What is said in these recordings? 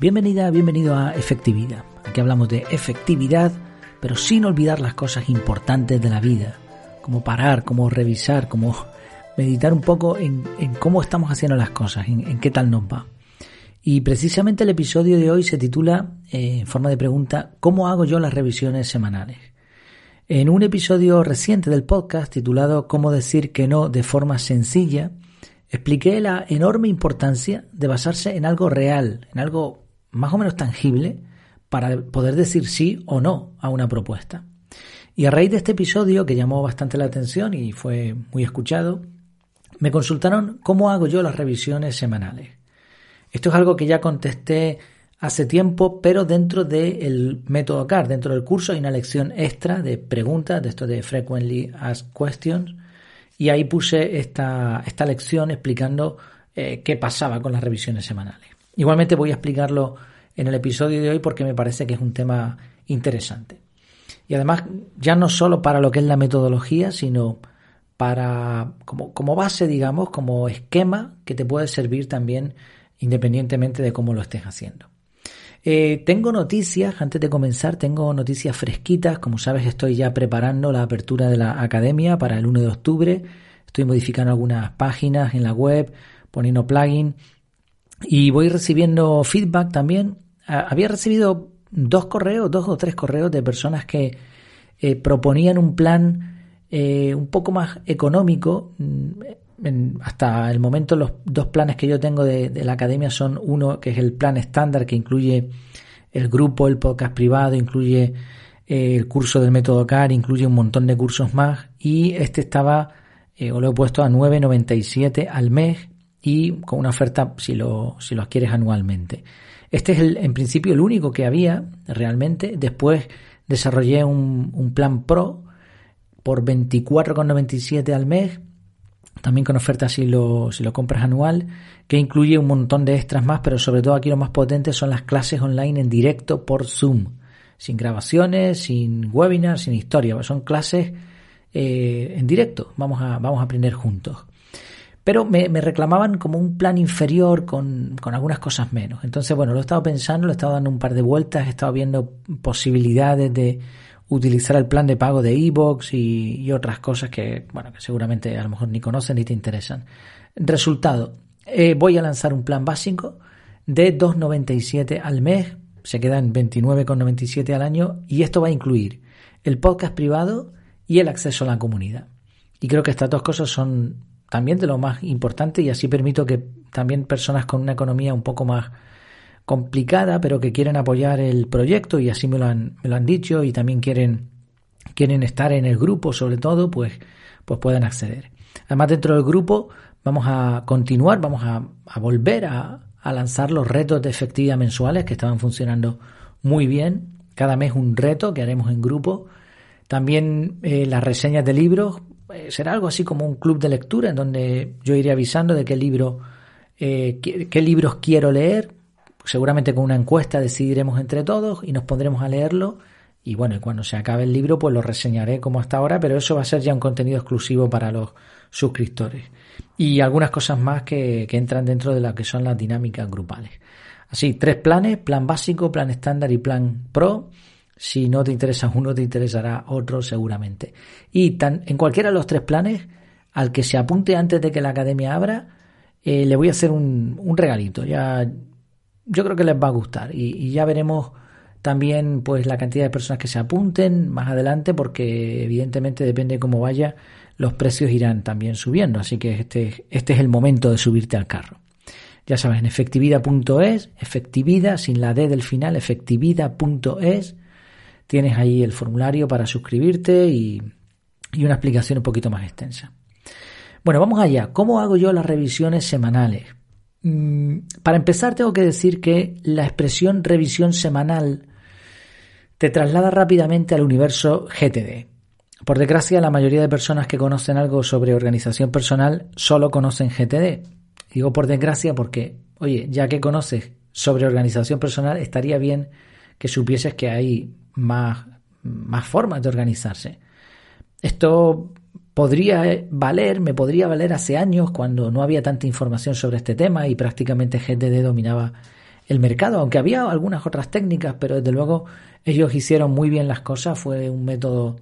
Bienvenida, bienvenido a Efectividad. Aquí hablamos de efectividad, pero sin olvidar las cosas importantes de la vida, como parar, como revisar, como meditar un poco en, cómo estamos haciendo las cosas, en, qué tal nos va. Y precisamente el episodio de hoy se titula, eh, en forma de pregunta, ¿cómo hago yo las revisiones semanales? En un episodio reciente del podcast titulado Cómo decir que no de forma sencilla, expliqué la enorme importancia de basarse en algo real, en algo más o menos tangible para poder decir sí o no a una propuesta. Y a raíz de este episodio, que llamó bastante la atención y fue muy escuchado, me consultaron cómo hago yo las revisiones semanales. Esto es algo que ya contesté hace tiempo, pero dentro del método CAR, dentro del curso hay una lección extra de preguntas, de esto de Frequently Asked Questions, y ahí puse esta, esta lección explicando eh, qué pasaba con las revisiones semanales. Igualmente voy a explicarlo en el episodio de hoy porque me parece que es un tema interesante. Y además, ya no solo para lo que es la metodología, sino para como, como base, digamos, como esquema que te puede servir también independientemente de cómo lo estés haciendo. Eh, tengo noticias, antes de comenzar, tengo noticias fresquitas. Como sabes, estoy ya preparando la apertura de la academia para el 1 de octubre. Estoy modificando algunas páginas en la web, poniendo plugin y voy recibiendo feedback también. Había recibido dos correos, dos o tres correos de personas que eh, proponían un plan eh, un poco más económico. Mm, hasta el momento los dos planes que yo tengo de, la academia son uno que es el plan estándar que incluye el grupo, el podcast privado, incluye eh, el curso del método CAR, incluye un montón de cursos más y este estaba, o lo he puesto a 9,97 al mes y con una oferta si lo, si lo adquieres anualmente. Este es el, en principio el único que había realmente. Después desarrollé un, plan Pro por 24,97 al mes, también con oferta si lo, si lo compras anual, que incluye un montón de extras más, pero sobre todo aquí lo más potente son las clases online en directo por Zoom, sin grabaciones, sin webinars, sin historia, son clases eh, en directo, vamos a, vamos a aprender juntos pero me, reclamaban como un plan inferior con, algunas cosas menos. Entonces, bueno, lo he estado pensando, lo he estado dando un par de vueltas, he estado viendo posibilidades de utilizar el plan de pago de Evox y, y otras cosas que, bueno, que seguramente a lo mejor ni conocen ni te interesan. Resultado, eh, voy a lanzar un plan básico de 2,97 al mes, se queda en 29,97 al año y esto va a incluir el podcast privado y el acceso a la comunidad. Y creo que estas dos cosas son también de lo más importante y así permito que también personas con una economía un poco más complicada, pero que quieren apoyar el proyecto y así me lo han, me lo han dicho y también quieren, quieren estar en el grupo sobre todo, pues, pues pueden acceder. Además dentro del grupo vamos a continuar, vamos a, volver a, lanzar los retos de efectividad mensuales que estaban funcionando muy bien. Cada mes un reto que haremos en grupo. También eh, las reseñas de libros será algo así como un club de lectura en donde yo iré avisando de qué libro, eh, qué, libros quiero leer. Seguramente con una encuesta decidiremos entre todos y nos pondremos a leerlo. Y bueno, y cuando se acabe el libro, pues lo reseñaré como hasta ahora, pero eso va a ser ya un contenido exclusivo para los suscriptores. Y algunas cosas más que, que entran dentro de lo que son las dinámicas grupales. Así, tres planes, plan básico, plan estándar y plan pro. Si no te interesa uno, te interesará otro seguramente. Y tan, en cualquiera de los tres planes, al que se apunte antes de que la academia abra, eh, le voy a hacer un, un, regalito. Ya, yo creo que les va a gustar. Y, ya veremos también pues la cantidad de personas que se apunten más adelante, porque evidentemente depende de cómo vaya, los precios irán también subiendo. Así que este, este es el momento de subirte al carro. Ya sabes, en efectividad.es, efectividad sin la D del final, efectividad.es tienes ahí el formulario para suscribirte y, una explicación un poquito más extensa. Bueno, vamos allá. ¿Cómo hago yo las revisiones semanales? Mm, para empezar, tengo que decir que la expresión revisión semanal te traslada rápidamente al universo GTD. Por desgracia, la mayoría de personas que conocen algo sobre organización personal solo conocen GTD. Digo por desgracia porque, oye, ya que conoces sobre organización personal, estaría bien que supieses que hay más, más formas de organizarse. Esto podría valer, me podría valer hace años cuando no había tanta información sobre este tema y prácticamente GTD dominaba el mercado, aunque había algunas otras técnicas, pero desde luego ellos hicieron muy bien las cosas, fue un método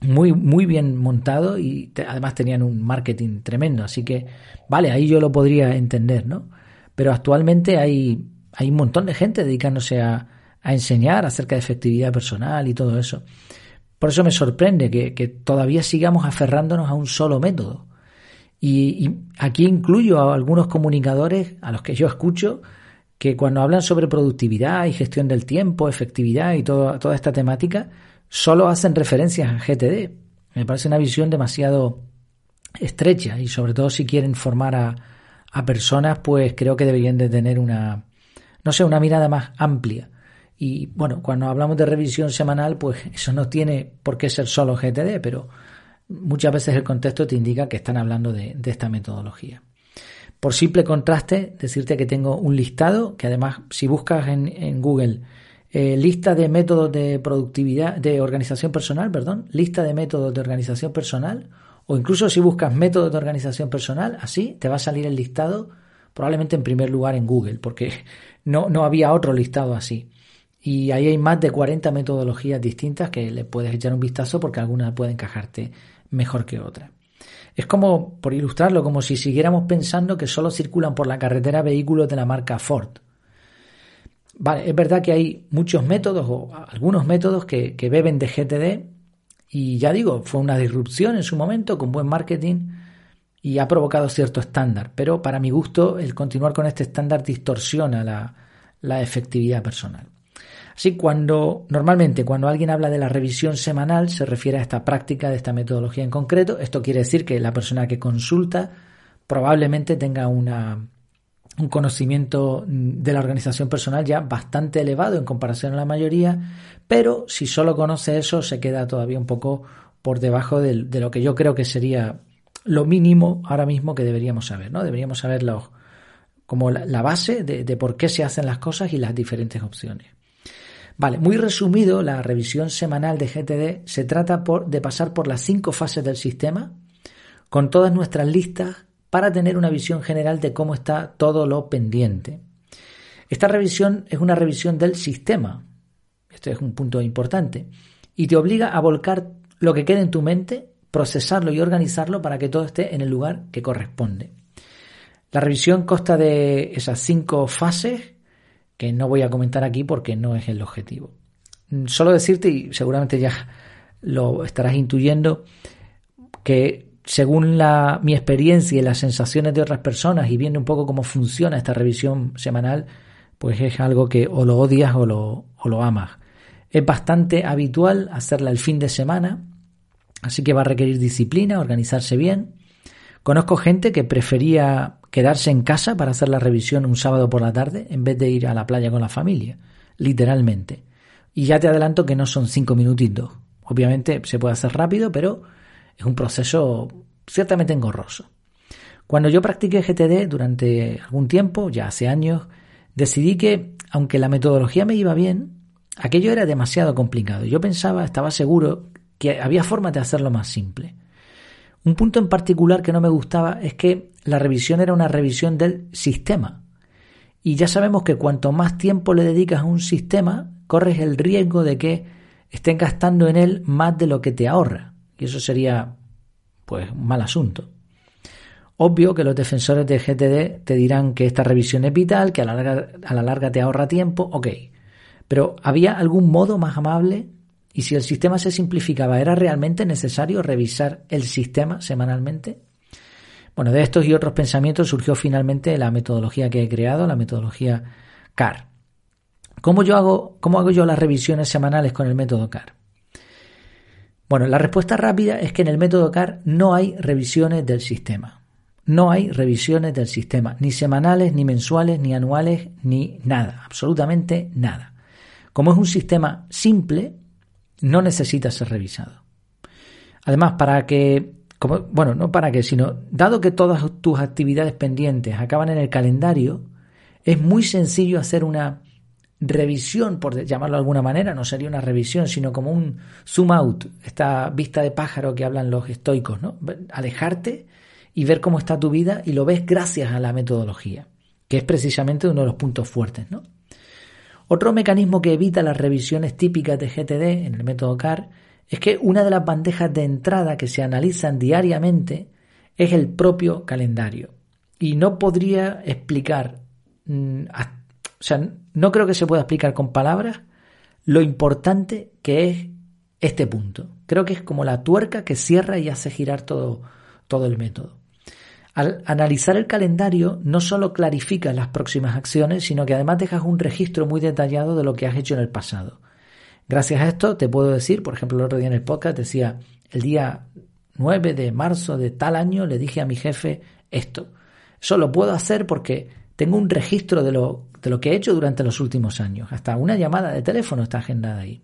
muy, muy bien montado y además tenían un marketing tremendo, así que vale, ahí yo lo podría entender, ¿no? Pero actualmente hay, hay un montón de gente dedicándose a, a enseñar acerca de efectividad personal y todo eso. Por eso me sorprende que, todavía sigamos aferrándonos a un solo método. Y, aquí incluyo a algunos comunicadores a los que yo escucho que cuando hablan sobre productividad y gestión del tiempo, efectividad y toda esta temática, solo hacen referencias a GTD. Me parece una visión demasiado estrecha y sobre todo si quieren formar a, a personas, pues creo que deberían de tener una, no sé, una mirada más amplia. Y bueno, cuando hablamos de revisión semanal, pues eso no tiene por qué ser solo GTD, pero muchas veces el contexto te indica que están hablando de, esta metodología. Por simple contraste, decirte que tengo un listado, que además si buscas en, Google eh, lista de métodos de productividad, de organización personal, perdón, lista de métodos de organización personal, o incluso si buscas métodos de organización personal, así te va a salir el listado probablemente en primer lugar en Google, porque no, no había otro listado así. Y ahí hay más de 40 metodologías distintas que le puedes echar un vistazo porque algunas pueden encajarte mejor que otras. Es como, por ilustrarlo, como si siguiéramos pensando que solo circulan por la carretera vehículos de la marca Ford. Vale, es verdad que hay muchos métodos o algunos métodos que, beben de GTD y ya digo, fue una disrupción en su momento con buen marketing y ha provocado cierto estándar, pero para mi gusto el continuar con este estándar distorsiona la efectividad personal. Así, cuando normalmente cuando alguien habla de la revisión semanal se refiere a esta práctica de esta metodología en concreto. Esto quiere decir que la persona que consulta probablemente tenga una, un conocimiento de la organización personal ya bastante elevado en comparación a la mayoría, pero si solo conoce eso se queda todavía un poco por debajo de, lo que yo creo que sería lo mínimo ahora mismo que deberíamos saber, ¿no? Deberíamos saber como la, base de por qué se hacen las cosas y las diferentes opciones. Vale, muy resumido, la revisión semanal de GTD se trata de pasar por las cinco fases del sistema con todas nuestras listas para tener una visión general de cómo está todo lo pendiente. Esta revisión es una revisión del sistema. Este es un punto importante. Y te obliga a volcar lo que quede en tu mente, procesarlo y organizarlo para que todo esté en el lugar que corresponde. La revisión consta de esas cinco fases que no voy a comentar aquí porque no es el objetivo. Solo decirte, y seguramente ya lo estarás intuyendo, que según la, mi experiencia y las sensaciones de otras personas y viendo un poco cómo funciona esta revisión semanal, pues es algo que o lo odias o lo, o lo amas. Es bastante habitual hacerla el fin de semana, así que va a requerir disciplina, organizarse bien. Conozco gente que prefería quedarse en casa para hacer la revisión un sábado por la tarde en vez de ir a la playa con la familia, literalmente. Y ya te adelanto que no son cinco minutitos. Obviamente se puede hacer rápido, pero es un proceso ciertamente engorroso. Cuando yo practiqué GTD durante algún tiempo, ya hace años, decidí que, aunque la metodología me iba bien, aquello era demasiado complicado. Yo pensaba, estaba seguro que había formas de hacerlo más simple. Un punto en particular que no me gustaba es que la revisión era una revisión del sistema. Y ya sabemos que cuanto más tiempo le dedicas a un sistema, corres el riesgo de que estén gastando en él más de lo que te ahorra. Y eso sería, pues, un mal asunto. Obvio que los defensores de GTD te dirán que esta revisión es vital, que a la larga, a la larga te ahorra tiempo, ok. Pero ¿había algún modo más amable y si el sistema se simplificaba, ¿era realmente necesario revisar el sistema semanalmente? Bueno, de estos y otros pensamientos surgió finalmente la metodología que he creado, la metodología CAR. ¿Cómo, yo hago, ¿Cómo hago yo las revisiones semanales con el método CAR? Bueno, la respuesta rápida es que en el método CAR no hay revisiones del sistema. No hay revisiones del sistema, ni semanales, ni mensuales, ni anuales, ni nada, absolutamente nada. Como es un sistema simple, no necesita ser revisado. Además, para que, como, bueno, no para que, sino dado que todas tus actividades pendientes acaban en el calendario, es muy sencillo hacer una revisión, por llamarlo de alguna manera, no sería una revisión, sino como un zoom out, esta vista de pájaro que hablan los estoicos, ¿no? Alejarte y ver cómo está tu vida y lo ves gracias a la metodología que es precisamente uno de los puntos fuertes, ¿no? Otro mecanismo que evita las revisiones típicas de GTD en el método CAR es que una de las bandejas de entrada que se analizan diariamente es el propio calendario. Y no podría explicar, mm, o sea, no creo que se pueda explicar con palabras lo importante que es este punto. Creo que es como la tuerca que cierra y hace girar todo, todo el método. Al analizar el calendario no solo clarificas las próximas acciones, sino que además dejas un registro muy detallado de lo que has hecho en el pasado. Gracias a esto te puedo decir, por ejemplo, el otro día en el podcast decía, el día 9 de marzo de tal año le dije a mi jefe esto. Eso lo puedo hacer porque tengo un registro de lo, de lo que he hecho durante los últimos años. Hasta una llamada de teléfono está agendada ahí.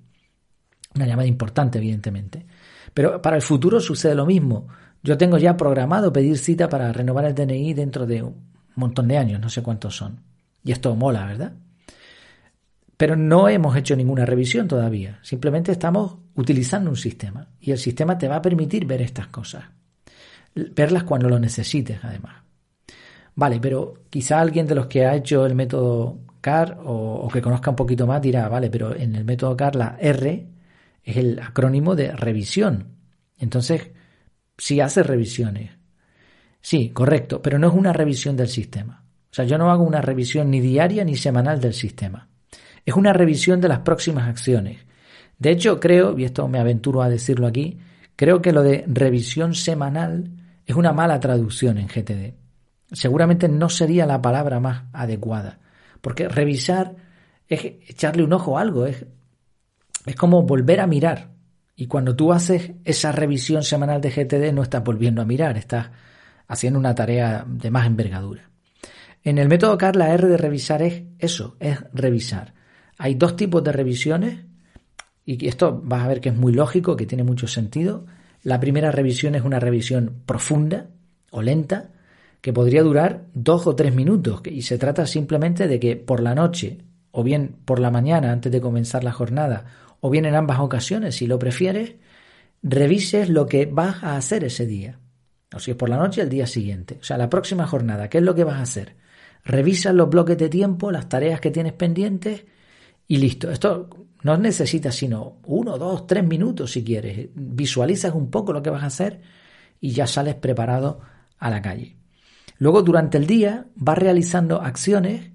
Una llamada importante, evidentemente. Pero para el futuro sucede lo mismo. Yo tengo ya programado pedir cita para renovar el DNI dentro de un montón de años, no sé cuántos son. Y esto mola, ¿verdad? Pero no hemos hecho ninguna revisión todavía. Simplemente estamos utilizando un sistema. Y el sistema te va a permitir ver estas cosas. Verlas cuando lo necesites, además. Vale, pero quizá alguien de los que ha hecho el método CAR o, o que conozca un poquito más dirá, vale, pero en el método CAR la R es el acrónimo de revisión. Entonces, si hace revisiones. Sí, correcto, pero no es una revisión del sistema. O sea, yo no hago una revisión ni diaria ni semanal del sistema. Es una revisión de las próximas acciones. De hecho, creo, y esto me aventuro a decirlo aquí, creo que lo de revisión semanal es una mala traducción en GTD. Seguramente no sería la palabra más adecuada, porque revisar es echarle un ojo a algo, es, es como volver a mirar. Y cuando tú haces esa revisión semanal de GTD no estás volviendo a mirar, estás haciendo una tarea de más envergadura. En el método CAR la R de revisar es eso, es revisar. Hay dos tipos de revisiones y esto vas a ver que es muy lógico, que tiene mucho sentido. La primera revisión es una revisión profunda o lenta que podría durar dos o tres minutos y se trata simplemente de que por la noche o bien por la mañana antes de comenzar la jornada o bien en ambas ocasiones, si lo prefieres, revises lo que vas a hacer ese día. O si es por la noche, el día siguiente. O sea, la próxima jornada, ¿qué es lo que vas a hacer? Revisas los bloques de tiempo, las tareas que tienes pendientes y listo. Esto no necesitas sino uno, dos, tres minutos si quieres. Visualizas un poco lo que vas a hacer y ya sales preparado a la calle. Luego, durante el día, vas realizando acciones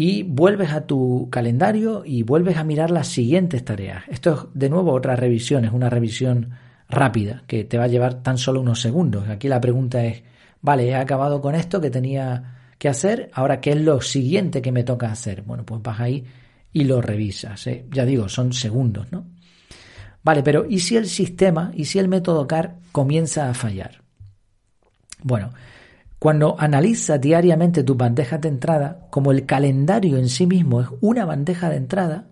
y vuelves a tu calendario y vuelves a mirar las siguientes tareas. Esto es de nuevo otra revisión, es una revisión rápida que te va a llevar tan solo unos segundos. Aquí la pregunta es, vale, he acabado con esto que tenía que hacer, ahora qué es lo siguiente que me toca hacer. Bueno, pues vas ahí y lo revisas. ¿eh? Ya digo, son segundos, ¿no? Vale, pero ¿y si el sistema, y si el método CAR comienza a fallar? Bueno, cuando analizas diariamente tus bandejas de entrada, como el calendario en sí mismo es una bandeja de entrada,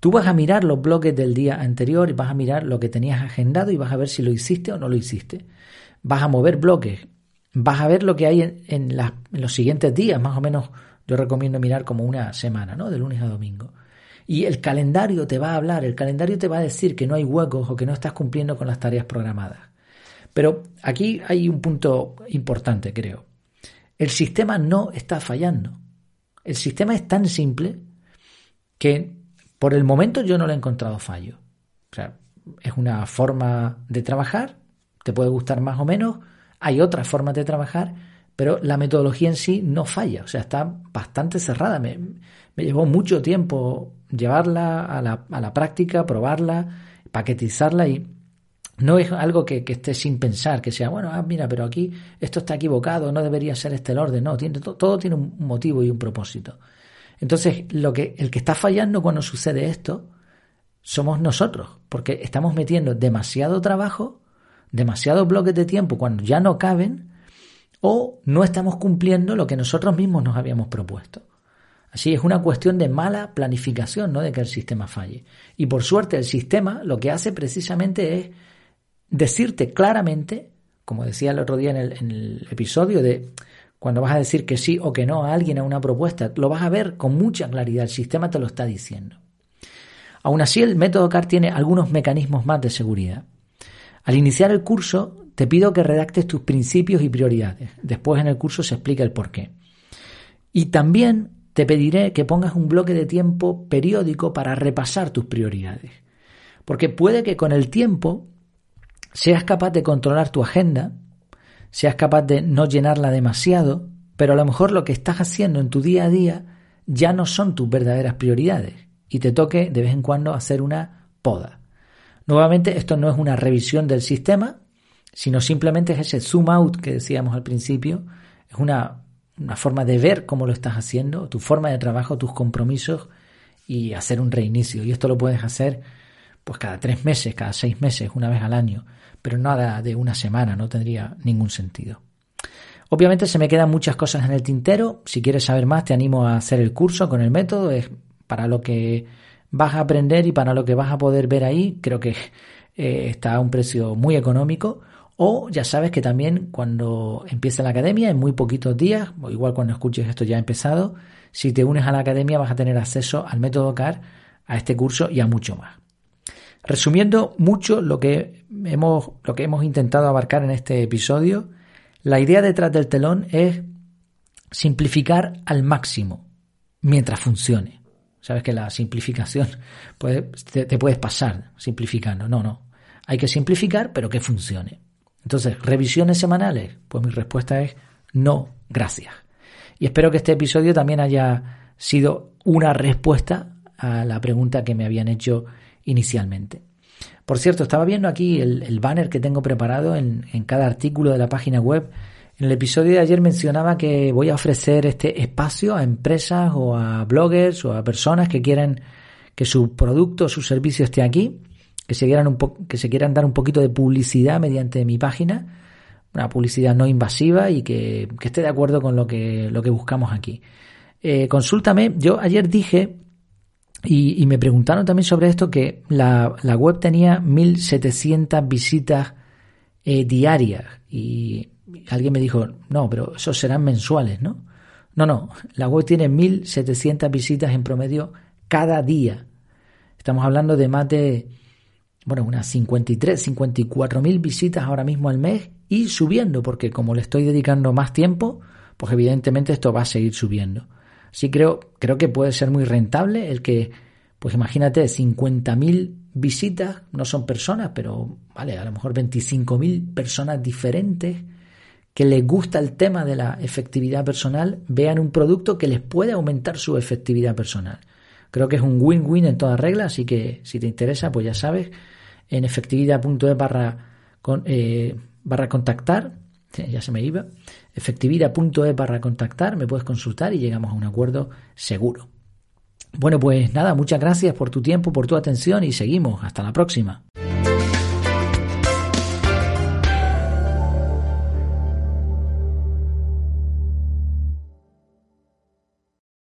tú vas a mirar los bloques del día anterior y vas a mirar lo que tenías agendado y vas a ver si lo hiciste o no lo hiciste. Vas a mover bloques, vas a ver lo que hay en, en, los siguientes días, más o menos yo recomiendo mirar como una semana, ¿no? De lunes a domingo. Y el calendario te va a hablar, el calendario te va a decir que no hay huecos o que no estás cumpliendo con las tareas programadas. Pero aquí hay un punto importante, creo. El sistema no está fallando. El sistema es tan simple que por el momento yo no le he encontrado fallo. O sea, es una forma de trabajar, te puede gustar más o menos, hay otras formas de trabajar, pero la metodología en sí no falla, o sea, está bastante cerrada. Me, me llevó mucho tiempo llevarla a la, a la práctica, probarla, paquetizarla y no es algo que, esté sin pensar, que sea, bueno, ah, mira, pero aquí esto está equivocado, no debería ser este el orden. No, tiene, todo tiene un motivo y un propósito. Entonces, lo que, el que está fallando cuando sucede esto somos nosotros, porque estamos metiendo demasiado trabajo, demasiados bloques de tiempo cuando ya no caben, o no estamos cumpliendo lo que nosotros mismos nos habíamos propuesto. Así es una cuestión de mala planificación, no de que el sistema falle. Y por suerte el sistema lo que hace precisamente es decirte claramente, como decía el otro día en el, episodio, de cuando vas a decir que sí o que no a alguien a una propuesta, lo vas a ver con mucha claridad, el sistema te lo está diciendo. Aún así, el método CAR tiene algunos mecanismos más de seguridad. Al iniciar el curso, te pido que redactes tus principios y prioridades. Después en el curso se explica el por qué. Y también te pediré que pongas un bloque de tiempo periódico para repasar tus prioridades. Porque puede que con el tiempo seas capaz de controlar tu agenda, seas capaz de no llenarla demasiado, pero a lo mejor lo que estás haciendo en tu día a día ya no son tus verdaderas prioridades y te toque de vez en cuando hacer una poda. Nuevamente, esto no es una revisión del sistema, sino simplemente es ese zoom out que decíamos al principio, es una, una forma de ver cómo lo estás haciendo, tu forma de trabajo, tus compromisos y hacer un reinicio. Y esto lo puedes hacer pues cada tres meses, cada seis meses, una vez al año, pero nada de una semana, no tendría ningún sentido. Obviamente se me quedan muchas cosas en el tintero. Si quieres saber más, te animo a hacer el curso con el método. Es para lo que vas a aprender y para lo que vas a poder ver ahí. Creo que eh, está a un precio muy económico. O ya sabes que también cuando empiece la academia, en muy poquitos días, o igual cuando escuches esto ya ha empezado, si te unes a la academia vas a tener acceso al método CAR, a este curso y a mucho más. Resumiendo mucho lo que hemos, lo que hemos intentado abarcar en este episodio, la idea detrás del telón es simplificar al máximo mientras funcione. Sabes que la simplificación te, te puedes pasar simplificando. No, no. Hay que simplificar, pero que funcione. Entonces, revisiones semanales. Pues mi respuesta es no, gracias. Y espero que este episodio también haya sido una respuesta a la pregunta que me habían hecho inicialmente. Por cierto, estaba viendo aquí el, banner que tengo preparado en, cada artículo de la página web. En el episodio de ayer mencionaba que voy a ofrecer este espacio a empresas o a bloggers o a personas que quieran que su producto o su servicio esté aquí, que se quieran, un que se quieran dar un poquito de publicidad mediante mi página, una publicidad no invasiva y que, esté de acuerdo con lo que, lo que buscamos aquí. Eh, consúltame, yo ayer dije y, me preguntaron también sobre esto que la, web tenía 1700 visitas eh, diarias y alguien me dijo, no, pero esos serán mensuales, ¿no? No, no, la web tiene 1700 visitas en promedio cada día. Estamos hablando de más de, bueno, unas 53, 54 mil visitas ahora mismo al mes y subiendo, porque como le estoy dedicando más tiempo, pues evidentemente esto va a seguir subiendo. Sí creo, creo que puede ser muy rentable el que, pues imagínate, 50.000 visitas, no son personas, pero vale, a lo mejor 25.000 personas diferentes que les gusta el tema de la efectividad personal, vean un producto que les puede aumentar su efectividad personal. Creo que es un win-win en toda regla, así que si te interesa, pues ya sabes, en efectividad.es barra, eh, barra contactar, ya se me iba, efectividad.es barra contactar, me puedes consultar y llegamos a un acuerdo seguro. Bueno, pues nada, muchas gracias por tu tiempo, por tu atención y seguimos. Hasta la próxima.